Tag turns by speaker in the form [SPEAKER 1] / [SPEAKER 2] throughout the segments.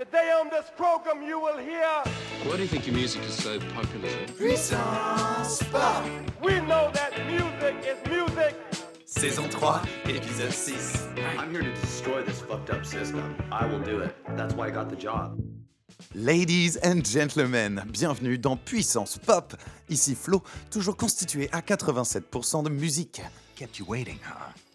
[SPEAKER 1] Today on this program you will hear
[SPEAKER 2] Why do you think your music is so popular?
[SPEAKER 3] Puissance Pop
[SPEAKER 1] We know that music is music
[SPEAKER 3] Saison 3, épisode 6
[SPEAKER 4] I'm here to destroy this fucked up system. I will do it. That's why I got the job.
[SPEAKER 3] Ladies and gentlemen, bienvenue dans Puissance Pop. Ici Flo, toujours constitué à 87% de musique.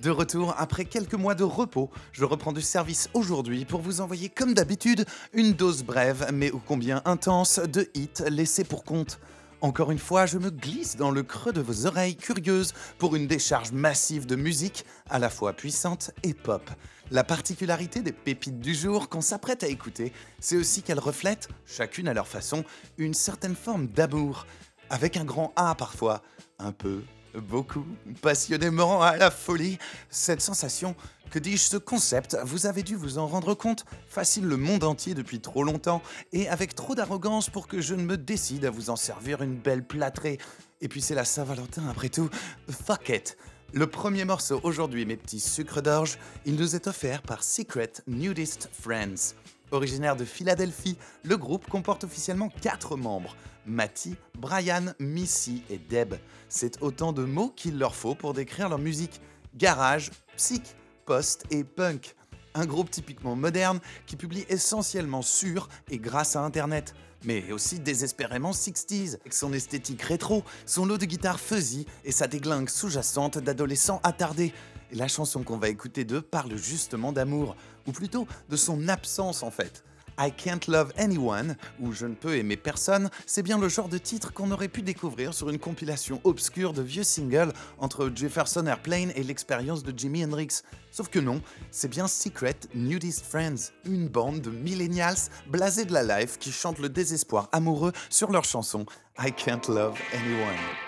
[SPEAKER 3] De retour après quelques mois de repos, je reprends du service aujourd'hui pour vous envoyer comme d'habitude une dose brève mais ô combien intense de hits laissés pour compte. Encore une fois, je me glisse dans le creux de vos oreilles curieuses pour une décharge massive de musique à la fois puissante et pop. La particularité des pépites du jour qu'on s'apprête à écouter, c'est aussi qu'elles reflètent, chacune à leur façon, une certaine forme d'amour, avec un grand A parfois, un peu, beaucoup, passionnément à la folie. Cette sensation, que dis-je, ce concept, vous avez dû vous en rendre compte, fascine le monde entier depuis trop longtemps et avec trop d'arrogance pour que je ne me décide à vous en servir une belle plâtrée. Et puis c'est la Saint-Valentin après tout. Fuck it. Le premier morceau aujourd'hui, mes petits sucres d'orge, il nous est offert par Secret Nudist Friends. Originaire de Philadelphie, le groupe comporte officiellement 4 membres Matty, Brian, Missy et Deb. C'est autant de mots qu'il leur faut pour décrire leur musique garage, psych, post et punk. Un groupe typiquement moderne qui publie essentiellement sur et grâce à Internet, mais aussi désespérément 60s, avec son esthétique rétro, son lot de guitare fuzzy et sa déglingue sous-jacente d'adolescents attardés. La chanson qu'on va écouter d'eux parle justement d'amour, ou plutôt de son absence en fait. I Can't Love Anyone, ou Je ne peux aimer personne, c'est bien le genre de titre qu'on aurait pu découvrir sur une compilation obscure de vieux singles entre Jefferson Airplane et l'expérience de Jimi Hendrix. Sauf que non, c'est bien Secret Nudist Friends, une bande de millennials blasés de la life qui chantent le désespoir amoureux sur leur chanson I Can't Love Anyone.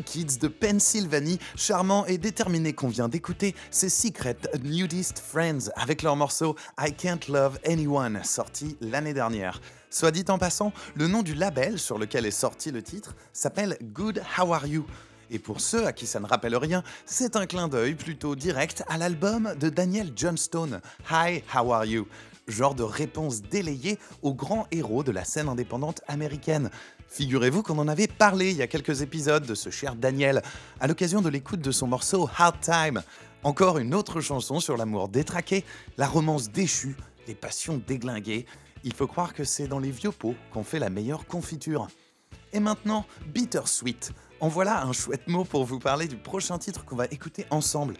[SPEAKER 3] Kids de Pennsylvanie, charmants et déterminés qu'on vient d'écouter, c'est Secret Nudist Friends avec leur morceau I Can't Love Anyone, sorti l'année dernière. Soit dit en passant, le nom du label sur lequel est sorti le titre s'appelle Good How Are You. Et pour ceux à qui ça ne rappelle rien, c'est un clin d'œil plutôt direct à l'album de Daniel Johnstone, Hi, How Are You? Genre de réponse délayée au grand héros de la scène indépendante américaine. Figurez-vous qu'on en avait parlé il y a quelques épisodes de ce cher Daniel, à l'occasion de l'écoute de son morceau Hard Time. Encore une autre chanson sur l'amour détraqué, la romance déchue, les passions déglinguées. Il faut croire que c'est dans les vieux pots qu'on fait la meilleure confiture. Et maintenant, Bittersweet. En voilà un chouette mot pour vous parler du prochain titre qu'on va écouter ensemble.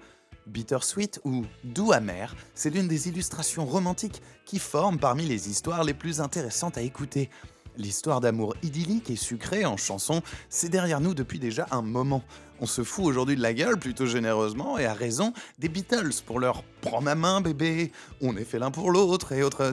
[SPEAKER 3] Bittersweet ou doux amer, c'est l'une des illustrations romantiques qui forment parmi les histoires les plus intéressantes à écouter. L'histoire d'amour idyllique et sucrée en chanson, c'est derrière nous depuis déjà un moment. On se fout aujourd'hui de la gueule plutôt généreusement et à raison des Beatles pour leur Prends ma main bébé, on est fait l'un pour l'autre et autres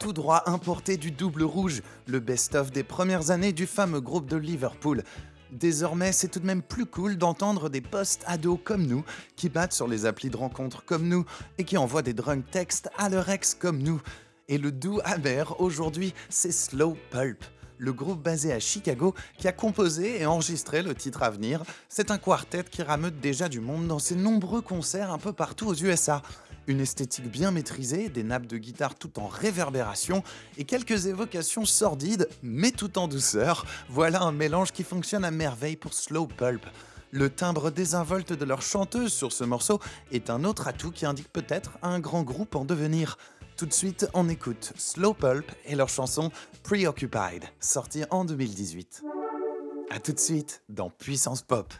[SPEAKER 3] tout droit importé du double rouge, le best-of des premières années du fameux groupe de Liverpool. Désormais, c'est tout de même plus cool d'entendre des post-ados comme nous, qui battent sur les applis de rencontres comme nous, et qui envoient des drunk texts à leur ex comme nous. Et le doux amer aujourd'hui, c'est Slow Pulp. Le groupe basé à Chicago qui a composé et enregistré le titre à venir, c'est un quartet qui rameute déjà du monde dans ses nombreux concerts un peu partout aux USA. Une esthétique bien maîtrisée, des nappes de guitare tout en réverbération et quelques évocations sordides, mais tout en douceur. Voilà un mélange qui fonctionne à merveille pour Slow Pulp. Le timbre désinvolte de leur chanteuse sur ce morceau est un autre atout qui indique peut-être un grand groupe en devenir. Tout de suite, on écoute Slow Pulp et leur chanson Preoccupied, sortie en 2018. A tout de suite dans Puissance Pop.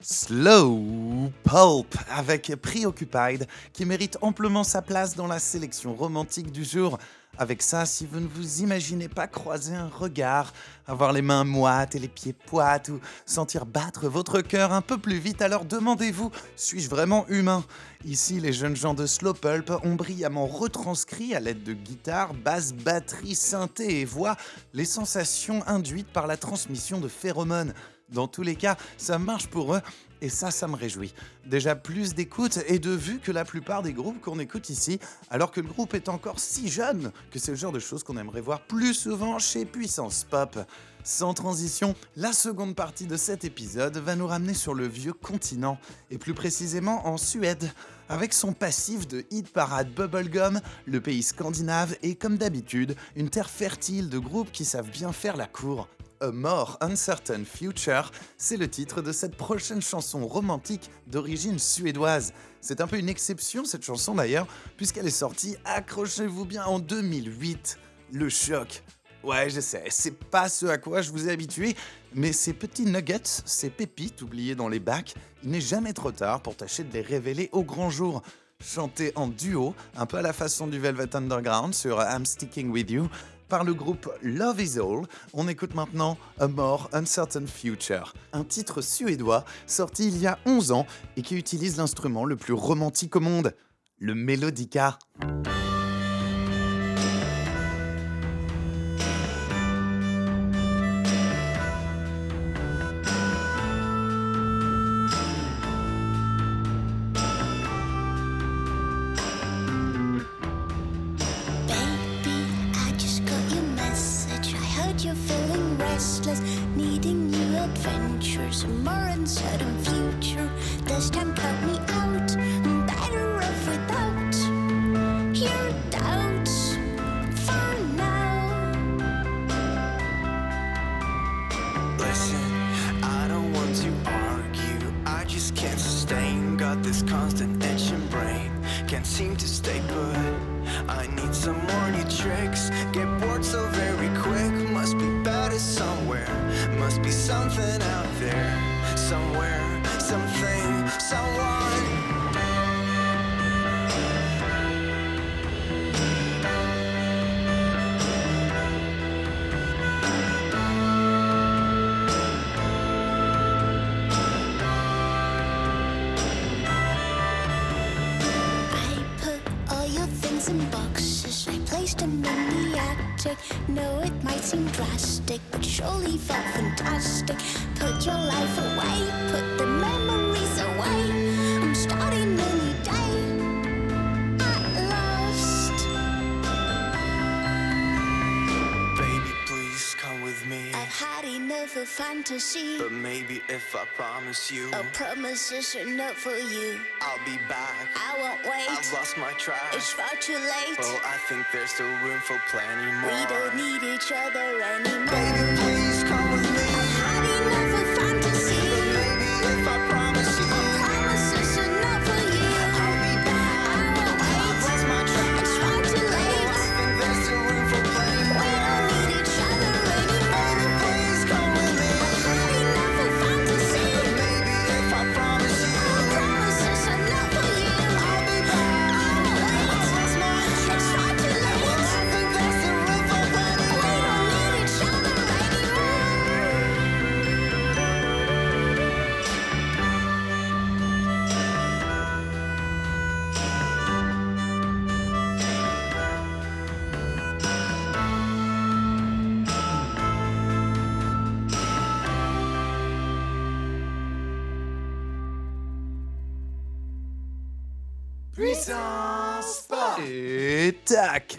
[SPEAKER 3] Slow Pulp avec Preoccupied qui mérite amplement sa place dans la sélection romantique du jour. Avec ça, si vous ne vous imaginez pas croiser un regard, avoir les mains moites et les pieds poites ou sentir battre votre cœur un peu plus vite, alors demandez-vous, suis-je vraiment humain? Ici, les jeunes gens de Slow Pulp ont brillamment retranscrit à l'aide de guitare, basse, batterie, synthé et voix les sensations induites par la transmission de phéromones. Dans tous les cas, ça marche pour eux et ça, ça me réjouit. Déjà plus d'écoute et de vues que la plupart des groupes qu'on écoute ici, alors que le groupe est encore si jeune que c'est le genre de choses qu'on aimerait voir plus souvent chez Puissance Pop. Sans transition, la seconde partie de cet épisode va nous ramener sur le vieux continent, et plus précisément en Suède. Avec son passif de hit parade bubblegum, le pays scandinave est comme d'habitude une terre fertile de groupes qui savent bien faire la cour. A More Uncertain Future, c'est le titre de cette prochaine chanson romantique d'origine suédoise. C'est un peu une exception cette chanson d'ailleurs, puisqu'elle est sortie, accrochez-vous bien, en 2008. Le choc. Ouais, je sais, c'est pas ce à quoi je vous ai habitué, mais ces petits nuggets, ces pépites oubliées dans les bacs, il n'est jamais trop tard pour tâcher de les révéler au grand jour. Chanté en duo, un peu à la façon du Velvet Underground sur I'm Sticking With You, par le groupe Love Is All, on écoute maintenant A More Uncertain Future, un titre suédois sorti il y a 11 ans et qui utilise l'instrument le plus romantique au monde, le mélodica.
[SPEAKER 5] Something out there. Somewhere, something, someone.
[SPEAKER 6] I put all your things in boxes. I placed them in the attic. No, it might seem drastic, surely felt fantastic. Put your life away, put the memories away. I'm starting a new day. At last,
[SPEAKER 5] Baby, please come with me.
[SPEAKER 6] I've had enough of fantasy.
[SPEAKER 5] But maybe if I promise you,
[SPEAKER 6] A promise is enough for you.
[SPEAKER 5] I'll be back.
[SPEAKER 6] I won't wait.
[SPEAKER 5] I've lost my track.
[SPEAKER 6] It's far too late.
[SPEAKER 5] Oh, I think there's still room for plenty more.
[SPEAKER 6] We don't need each other anymore.
[SPEAKER 5] Baby,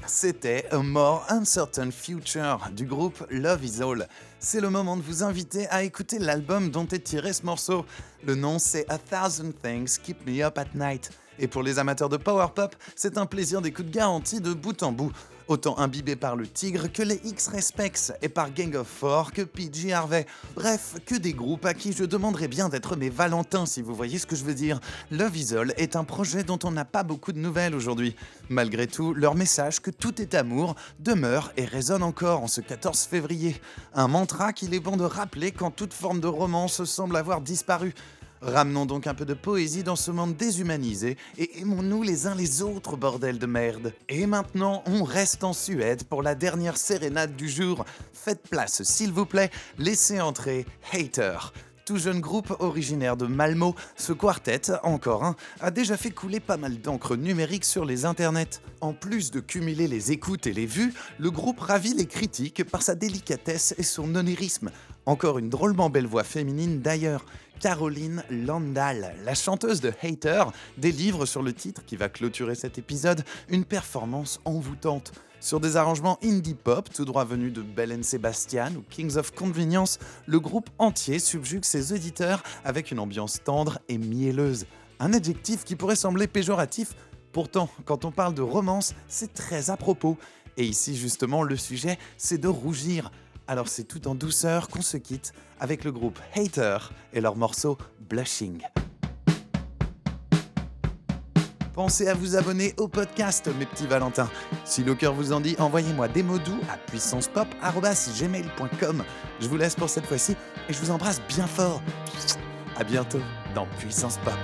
[SPEAKER 3] C'était A More Uncertain Future du groupe Love Is All. C'est le moment de vous inviter à écouter l'album dont est tiré ce morceau. Le nom c'est A Thousand Things Keep Me Up at Night. Et pour les amateurs de power pop, c'est un plaisir d'écoute garanti de bout en bout. Autant imbibé par le Tigre que les X-Respects et par Gang of Four que PG Harvey. Bref, que des groupes à qui je demanderais bien d'être mes Valentins si vous voyez ce que je veux dire. Love Isol est un projet dont on n'a pas beaucoup de nouvelles aujourd'hui. Malgré tout, leur message que tout est amour demeure et résonne encore en ce 14 février. Un mantra qu'il est bon de rappeler quand toute forme de romance semble avoir disparu. Ramenons donc un peu de poésie dans ce monde déshumanisé et aimons-nous les uns les autres, bordel de merde. Et maintenant, on reste en Suède pour la dernière sérénade du jour. Faites place, s'il vous plaît, laissez entrer Hater. Tout jeune groupe originaire de Malmo, ce quartet, encore un, a déjà fait couler pas mal d'encre numérique sur les internets. En plus de cumuler les écoutes et les vues, le groupe ravit les critiques par sa délicatesse et son onérisme. Encore une drôlement belle voix féminine d'ailleurs. Caroline Landal, la chanteuse de Hater, délivre sur le titre qui va clôturer cet épisode une performance envoûtante. Sur des arrangements indie pop tout droit venus de Bell Sebastian ou Kings of Convenience, le groupe entier subjugue ses auditeurs avec une ambiance tendre et mielleuse. Un adjectif qui pourrait sembler péjoratif, pourtant quand on parle de romance, c'est très à propos. Et ici justement le sujet, c'est de rougir. Alors c'est tout en douceur qu'on se quitte avec le groupe Hater et leur morceau Blushing. Pensez à vous abonner au podcast, mes petits Valentins. Si le cœur vous en dit, envoyez-moi des mots doux à puissancepop.gmail.com. Je vous laisse pour cette fois-ci et je vous embrasse bien fort. À bientôt dans Puissance Pop.